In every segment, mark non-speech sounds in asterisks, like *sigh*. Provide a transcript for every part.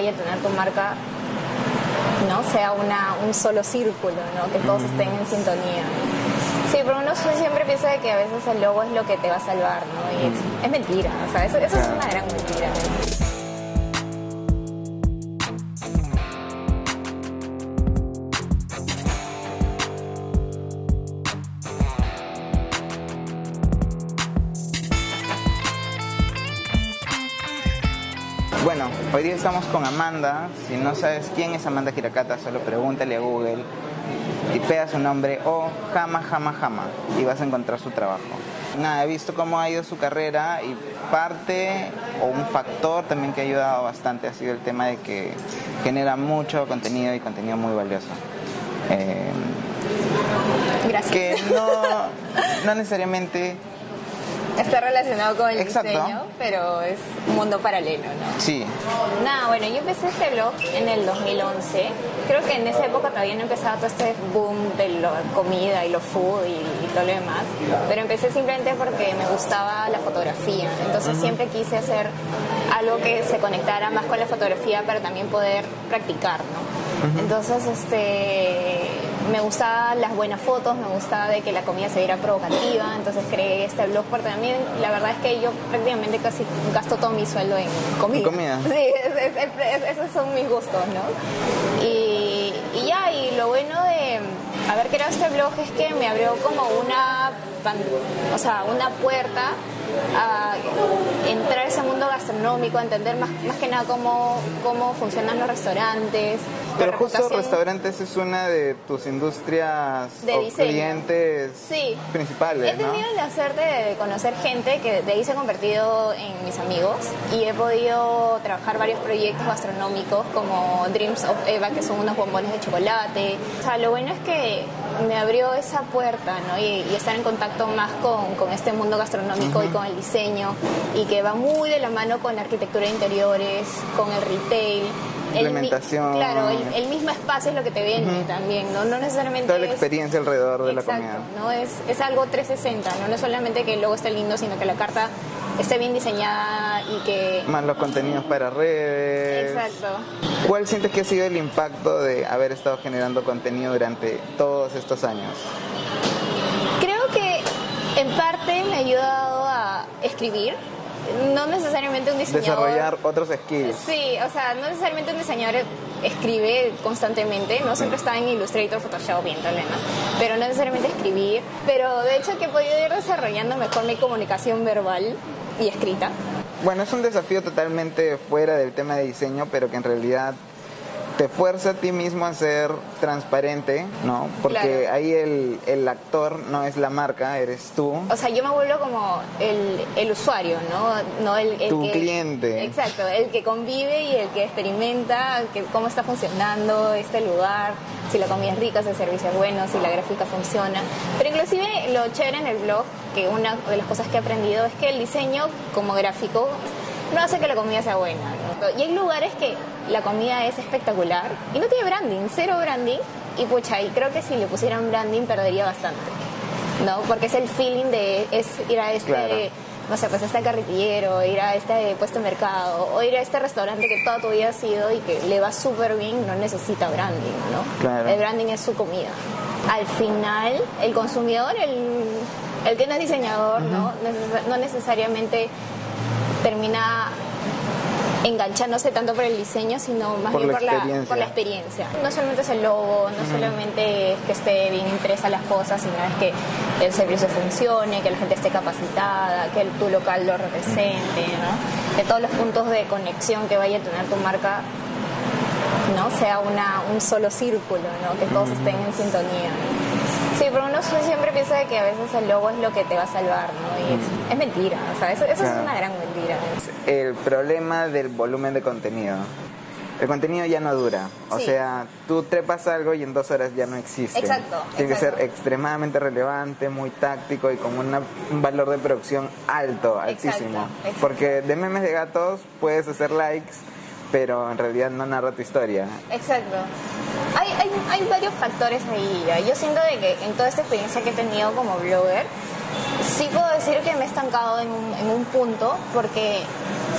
vaya a tener tu marca no sea una, un solo círculo, ¿no? que todos estén en sintonía. Sí, pero uno siempre piensa de que a veces el logo es lo que te va a salvar, ¿no? Y es, es mentira, o sea, eso, eso es una gran mentira. Bueno, hoy día estamos con Amanda. Si no sabes quién es Amanda Giracata, solo pregúntale a Google, tipea su nombre o Jama Jama Jama y vas a encontrar su trabajo. Nada, he visto cómo ha ido su carrera y parte o un factor también que ha ayudado bastante ha sido el tema de que genera mucho contenido y contenido muy valioso. Eh, Gracias. que no, no necesariamente Está relacionado con el Exacto. diseño, pero es un mundo paralelo, ¿no? sí. Nada, bueno, yo empecé este blog en el 2011. Creo que en esa época todavía no empezaba todo este boom de la comida y lo food y, y todo lo demás. Pero empecé simplemente porque me gustaba la fotografía. Entonces siempre quise hacer algo que se conectara más con la fotografía para también poder practicar, ¿no? Entonces, este me gustaban las buenas fotos, me gustaba de que la comida se viera provocativa, entonces creé este blog porque también la verdad es que yo prácticamente casi gasto todo mi sueldo en comida. comida. *laughs* Sí, es- es- es- esos son mis gustos, ¿no? Y, y ya, y lo bueno de haber creado este blog es que me abrió como una, o sea, una puerta a entrar ese mundo gastronómico, a entender más, más que nada cómo, cómo funcionan los restaurantes. Pero justo restaurantes es una de tus industrias De o diseño. clientes Sí. principales, He ¿no? tenido la suerte de conocer gente que de ahí se ha convertido en mis amigos y he podido trabajar varios proyectos gastronómicos como Dreams of Eva, que son unos bombones de chocolate. O sea, lo bueno es que me abrió esa puerta, ¿no? Y, y estar en contacto más con, con este mundo gastronómico y con el diseño y que va muy de la mano con la arquitectura de interiores, con el retail. El Implementación. claro, el, el mismo espacio es lo que te vende también, ¿no? No necesariamente Toda la es- experiencia alrededor de la Exacto, comida. ¿no? Es, es algo 360, ¿no? No es solamente que el logo esté lindo, sino que la carta esté bien diseñada y que... Más los contenidos para redes. Exacto. ¿Cuál sientes que ha sido el impacto de haber estado generando contenido durante todos estos años? Creo que en parte me ha ayudado a escribir, no necesariamente un diseñador... Desarrollar otros skills. Sí, o sea, no necesariamente un diseñador escribe constantemente, no siempre está en Illustrator, Photoshop y en tal, ¿no? pero no necesariamente escribir, pero de hecho que he podido ir desarrollando mejor mi comunicación verbal y escrita. Bueno, es un desafío totalmente fuera del tema de diseño, pero que en realidad te fuerza a ti mismo a ser transparente, ¿no? Porque Claro. ahí el, el actor no es la marca, eres tú. O sea, yo me vuelvo como el, el usuario, ¿no? no el, el Tu que- cliente. Exacto, el que convive y el que experimenta que, cómo está funcionando este lugar, si la comida es rica, si el servicio es bueno, si la gráfica funciona. Pero inclusive lo chévere en el blog, que una de las cosas que he aprendido es que el diseño como gráfico no hace que la comida sea buena. ¿no? Y hay lugares que la comida es espectacular y no tiene branding, cero branding. Y pucha, y creo que si le pusieran branding perdería bastante. ¿no? Porque es el feeling de es ir a este, Claro. no sé, pues este carretillero, ir a este puesto de mercado, o ir a este restaurante que toda tu vida has ido y que le va súper bien, no necesita branding, ¿no? Claro. El branding es su comida. Al final, el consumidor, el, el que no es diseñador, ¿no? Neces- no necesariamente termina enganchándose tanto por el diseño, sino más Por bien la por la, experiencia. por la experiencia. No solamente es el logo, no solamente es que esté bien impresa las cosas, sino es que el servicio funcione, que la gente esté capacitada, que el, tu local lo represente, ¿no? Que todos los puntos de conexión que vaya a tener tu marca no sea una, un solo círculo, ¿no? que todos estén en sintonía. Sí, pero uno siempre piensa de que a veces el logo es lo que te va a salvar, ¿no? Y es, es mentira, o sea, eso, eso Claro. es una gran mentira. El problema del volumen de contenido. El contenido ya no dura. O Sí. sea, tú trepas algo y en dos horas ya no existe. Exacto, Tiene exacto. que ser extremadamente relevante, muy táctico y con una- un valor de producción alto, altísimo. exacto. Porque de memes de gatos puedes hacer likes, pero en realidad no narra tu historia. Exacto. Hay, hay, hay varios factores ahí. ¿ya? Yo siento de que en toda esta experiencia que he tenido como blogger, sí puedo decir que me he estancado en un, en un punto porque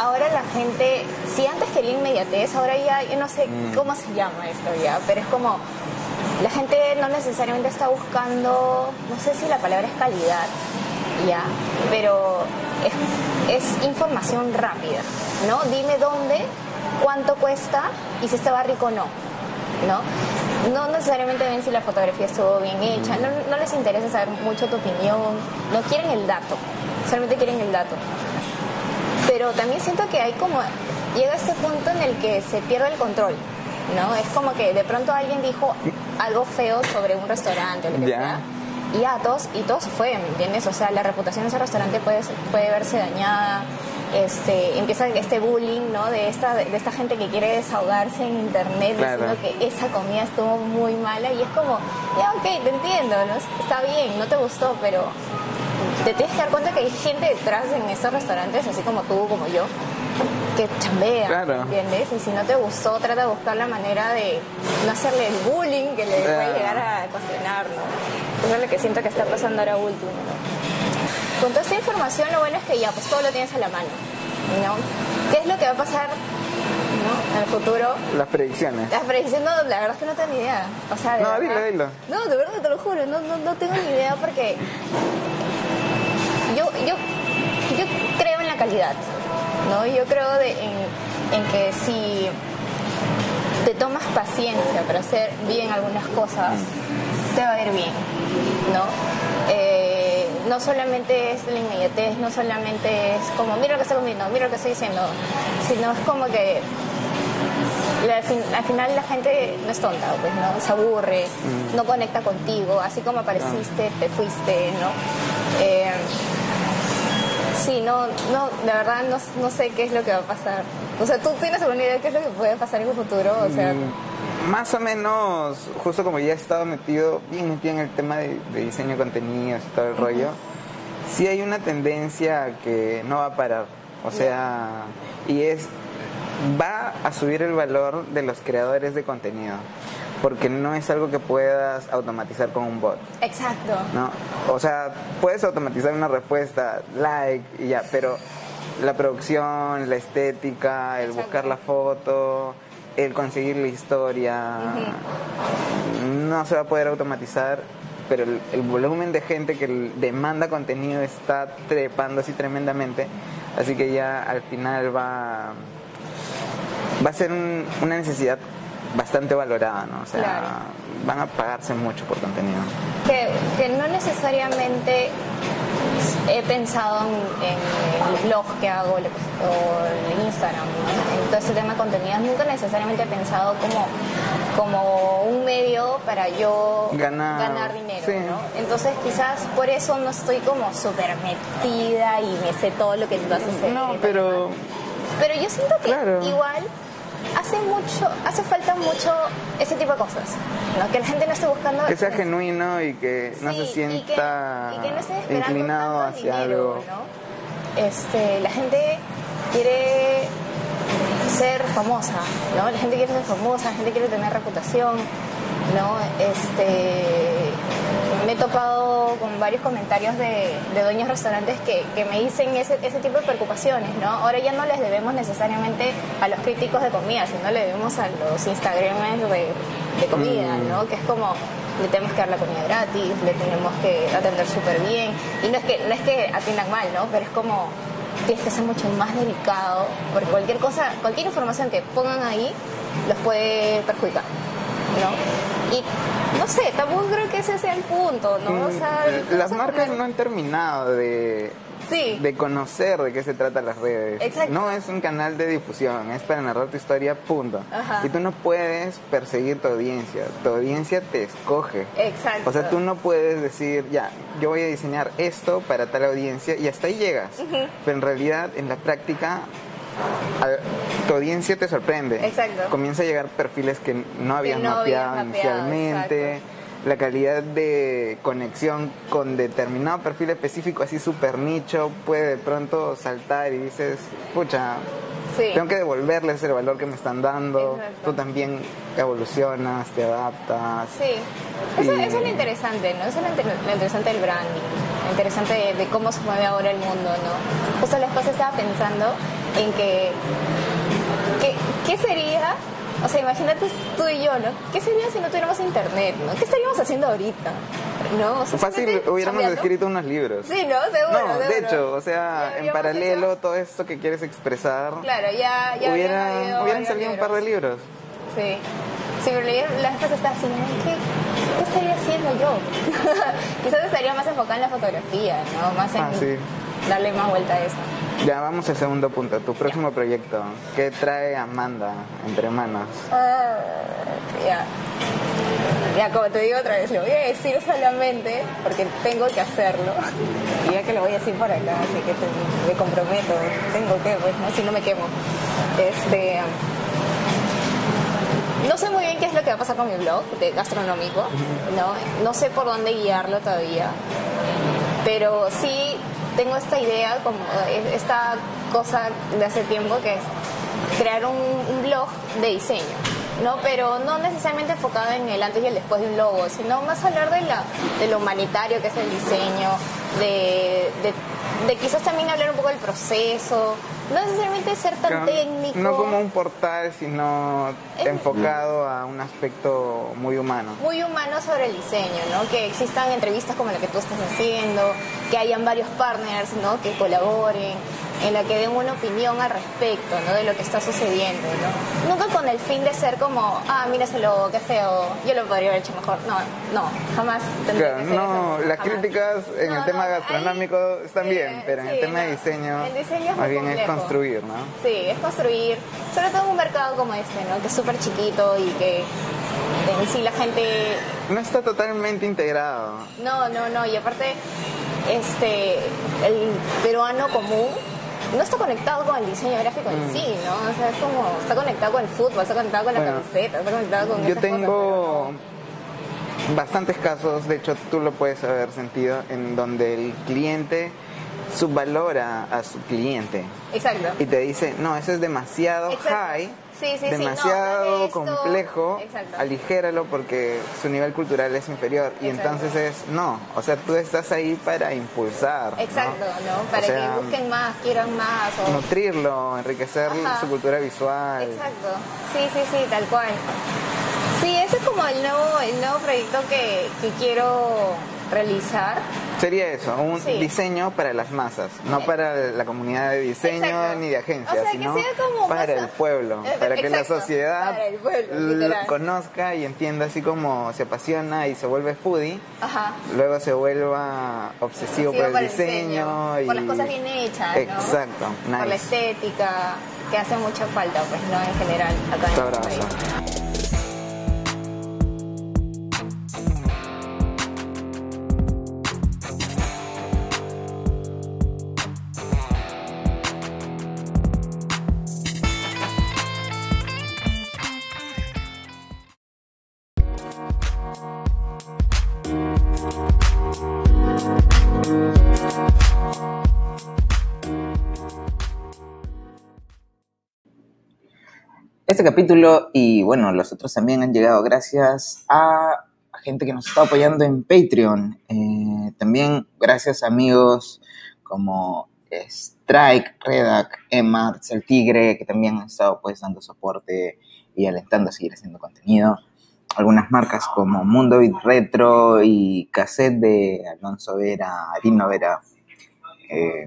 ahora la gente, si antes quería inmediatez, ahora ya, yo no sé Mm. cómo se llama esto ya, pero es como, la gente no necesariamente está buscando, no sé si la palabra es calidad, ya, pero es, es información rápida, ¿no? Dime dónde, cuánto cuesta y si estaba rico o no, ¿no? No necesariamente ven si la fotografía estuvo bien hecha, no, no les interesa saber mucho tu opinión, no quieren el dato, solamente quieren el dato. Pero también siento que hay como, llega este punto en el que se pierde el control, ¿no? Es como que de pronto alguien dijo algo feo sobre un restaurante o lo que sea. Y ya, todos, y todos se fue, ¿me entiendes? O sea, la reputación de ese restaurante puede, puede verse dañada. Este, empieza este bullying, ¿no? De esta, de esta gente que quiere desahogarse en internet Claro. diciendo que esa comida estuvo muy mala y es como, ya, ok, te entiendo, ¿no? Está bien, no te gustó, pero te tienes que dar cuenta que hay gente detrás en estos restaurantes, así como tú, como yo, que chambea, Claro. ¿entiendes? Y si no te gustó, trata de buscar la manera de no hacerle el bullying que le puede llegar a ocasionar, ¿no? Eso es lo que siento que está pasando ahora último, ¿no? Con toda esta información, lo bueno es que ya, pues todo lo tienes a la mano, ¿no? ¿Qué es lo que va a pasar, ¿no? En el futuro? Las predicciones. Las predicciones, no, la verdad es que no tengo ni idea. O sea, de No, verdad- dilo, dilo. No, de verdad te lo juro, no, no, no tengo ni idea porque yo, yo, yo creo en la calidad, ¿no? Yo creo de- en, en que si te tomas paciencia para hacer bien algunas cosas, te va a ir bien, ¿no? No solamente es la inmediatez, no solamente es como, mira lo que estoy comiendo, mira lo que estoy diciendo, sino es como que la- al, fin- al final la gente no es tonta, pues, ¿no? Se aburre, no conecta contigo, así como apareciste, te fuiste, ¿no? Eh, sí, no, no, de verdad no, no sé qué es lo que va a pasar. O sea, ¿tú tienes alguna idea de qué es lo que puede pasar en un futuro? O sea, Mm, Más o menos, justo como ya he estado metido, bien metido en el tema de, de diseño de contenidos y todo el rollo, sí hay una tendencia que no va a parar. O sea, y es, va a subir el valor de los creadores de contenido, porque no es algo que puedas automatizar con un bot. exacto. ¿no? O sea, puedes automatizar una respuesta, like y ya, pero la producción, la estética, el Exacto. buscar la foto, el conseguir la historia, no se va a poder automatizar, pero el, el volumen de gente que demanda contenido está trepando así tremendamente, así que ya al final va, va a ser un- una necesidad bastante valorada, ¿no? O sea, Claro. van a pagarse mucho por contenido. que, que no necesariamente he pensado en, en el blog que hago o en Instagram, ¿no? en todo este tema de contenidos, nunca necesariamente he pensado como, como un medio para yo Ganar. ganar dinero, Sí. ¿no? Entonces quizás por eso no estoy como súper metida y me sé todo lo que tú haces. No, pero Pero yo siento que Claro. igual hace mucho, hace falta mucho ese tipo de cosas, ¿no? Que la gente no esté buscando que sea genuino y que no Sí, se y que- sienta y que no esté esperando inclinado hacia dinero, algo. ¿no? Este, la gente quiere ser famosa, ¿no? La gente quiere ser famosa, la gente quiere tener reputación, ¿no? Este, me he topado con varios comentarios de, de dueños de restaurantes que, que me dicen ese, ese tipo de preocupaciones, ¿no? Ahora ya no les debemos necesariamente a los críticos de comida, sino le debemos a los Instagramers de, de comida, Mm. ¿no? Que es como le tenemos que dar la comida gratis, le tenemos que atender súper bien. Y no es que no es que atiendan mal, ¿no? Pero es como tienes que ser mucho más delicado, porque cualquier cosa, cualquier información que pongan ahí los puede perjudicar, ¿no? Y no sé, tampoco creo que ese sea el punto, ¿no? O sea, Mm, Las marcas no han terminado de, Sí. de conocer de qué se tratan las redes. Exacto. No es un canal de difusión, es para narrar tu historia, punto. Ajá. Y tú no puedes perseguir tu audiencia, tu audiencia te escoge. Exacto. O sea, tú no puedes decir, ya, yo voy a diseñar esto para tal audiencia y hasta ahí llegas. Pero en realidad, en la práctica, al- tu audiencia te sorprende. Exacto. Comienza a llegar perfiles que no habías no mapeado habías inicialmente. La calidad de conexión con determinado perfil específico, así súper nicho, puede de pronto saltar y dices, pucha, Sí. tengo que devolverles el valor que me están dando. Exacto. Tú también evolucionas, te adaptas. Sí, eso, Y- eso es lo interesante, ¿no? Eso es lo, inter- lo interesante del branding, lo interesante de, de cómo se mueve ahora el mundo, ¿no? Justo la esposa estaba pensando en que, que ¿qué sería o sea, imagínate tú y yo, ¿no? ¿Qué sería si no tuviéramos internet, ¿no? ¿Qué estaríamos haciendo ahorita? ¿No? Fácil, hubiéramos escrito unos libros. Sí, ¿no? Seguro. No, de hecho, o sea, en paralelo, todo esto que quieres expresar. Claro, ya, ya hubiera, hubieran salido un par de libros. Sí. Sí, pero la gente está así, ¿qué, ¿qué estaría haciendo yo? *laughs* Quizás estaría más enfocada en la fotografía, ¿no? Más en ah, darle más vuelta a eso. Ya vamos al segundo punto, tu próximo proyecto. ¿Qué trae Amanda entre manos? Ah, ya. Ya, como te digo otra vez, lo voy a decir solamente porque tengo que hacerlo. Y ya que lo voy a decir por acá, así que me comprometo. Tengo que, pues, ¿no? Si no me quemo. Este. No sé muy bien qué es lo que va a pasar con mi blog de gastronómico, ¿no? No sé por dónde guiarlo todavía, pero sí tengo esta idea, como esta cosa de hace tiempo que es crear un, blog de diseño. ¿no? Pero no necesariamente enfocado en el antes y el después de un logo, sino más hablar de, la, de lo humanitario que es el diseño, de, de quizás también hablar un poco del proceso, no necesariamente ser tan técnico. No como un portal, sino enfocado a un aspecto muy humano. Muy humano sobre el diseño, ¿no? Que existan entrevistas como la que tú estás haciendo, que hayan varios partners, ¿no? Que colaboren en la que den una opinión al respecto, ¿no? De lo que está sucediendo, ¿no? Nunca con el fin de ser como, ah, logo, qué feo, yo lo podría haber hecho mejor. No, no, jamás tendría que ser No, las críticas en el tema gastronómico están bien, pero en el tema de diseño, el diseño es más bien es construir, ¿no? Sí, es construir, sobre todo en un mercado como este, ¿no? Que es súper chiquito y que en sí la gente... No está totalmente integrado. No, no, no, y aparte, este, el peruano común no está conectado con el diseño gráfico en mm. sí, ¿no? O sea, es como, está conectado con el fútbol, está conectado con la camiseta, está conectado con... Yo tengo bastantes casos, de hecho tú lo puedes haber sentido, en donde el cliente subvalora a su cliente. Exacto. Y te dice, no, eso es demasiado high demasiado complejo, aligéralo porque su nivel cultural es inferior. Y entonces es, no, o sea, tú estás ahí para impulsar. Exacto, ¿no? Para que busquen más, quieran más. Nutrirlo, enriquecer su cultura visual. Exacto, sí, sí, sí, tal cual. Sí, ese es como el nuevo, el nuevo proyecto que, que quiero realizar. Sería eso, un diseño para las masas, no eh, para la comunidad de diseño ni de agencias, sino para el pueblo, eh, para que la sociedad conozca y entienda así como se apasiona y se vuelve foodie, luego se vuelva obsesivo, por el diseño, y por las cosas bien hechas, Exacto, por la estética, que hace mucha falta, pues no en general acá en este capítulo y bueno, los otros también han llegado gracias a gente que nos está apoyando en Patreon. Eh, también gracias a amigos como Strike, Redac, Emma, El Tigre, que también han estado pues dando soporte y alentando a seguir haciendo contenido. Algunas marcas como Mundo Beat Retro y Cassette de Alonso Vera, Arino Vera. Eh,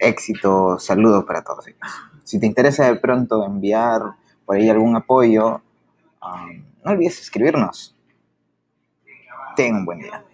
éxito, saludos para todos ellos. Si te interesa de pronto enviar por ahí algún apoyo, um, no olvides escribirnos. Ten un buen día.